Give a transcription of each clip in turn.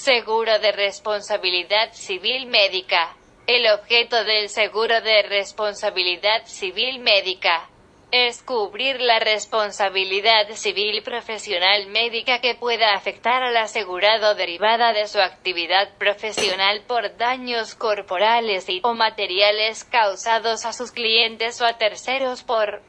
Seguro de responsabilidad civil médica. El objeto del seguro de responsabilidad civil médica es cubrir la responsabilidad civil profesional médica que pueda afectar al asegurado derivada de su actividad profesional por daños corporales o materiales causados a sus clientes o a terceros por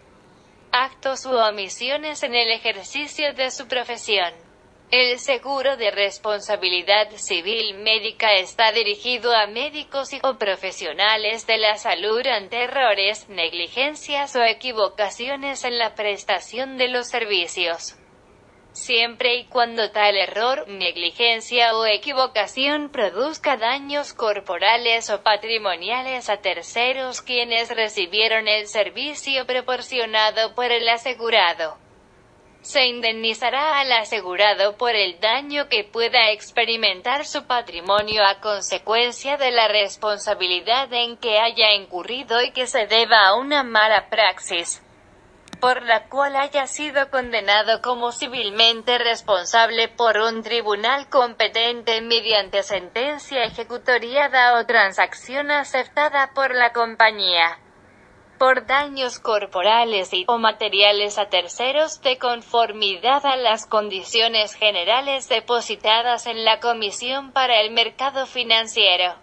actos u omisiones en el ejercicio de su profesión. El seguro de responsabilidad civil médica está dirigido a médicos y o profesionales de la salud ante errores, negligencias o equivocaciones en la prestación de los servicios. Siempre y cuando tal error, negligencia o equivocación produzca daños corporales o patrimoniales a terceros quienes recibieron el servicio proporcionado por el asegurado se indemnizará al asegurado por el daño que pueda experimentar su patrimonio a consecuencia de la responsabilidad en que haya incurrido y que se deba a una mala praxis por la cual haya sido condenado como civilmente responsable por un tribunal competente mediante sentencia ejecutoriada o transacción aceptada por la compañía por daños corporales y o materiales a terceros de conformidad a las condiciones generales depositadas en la Comisión para el Mercado Financiero.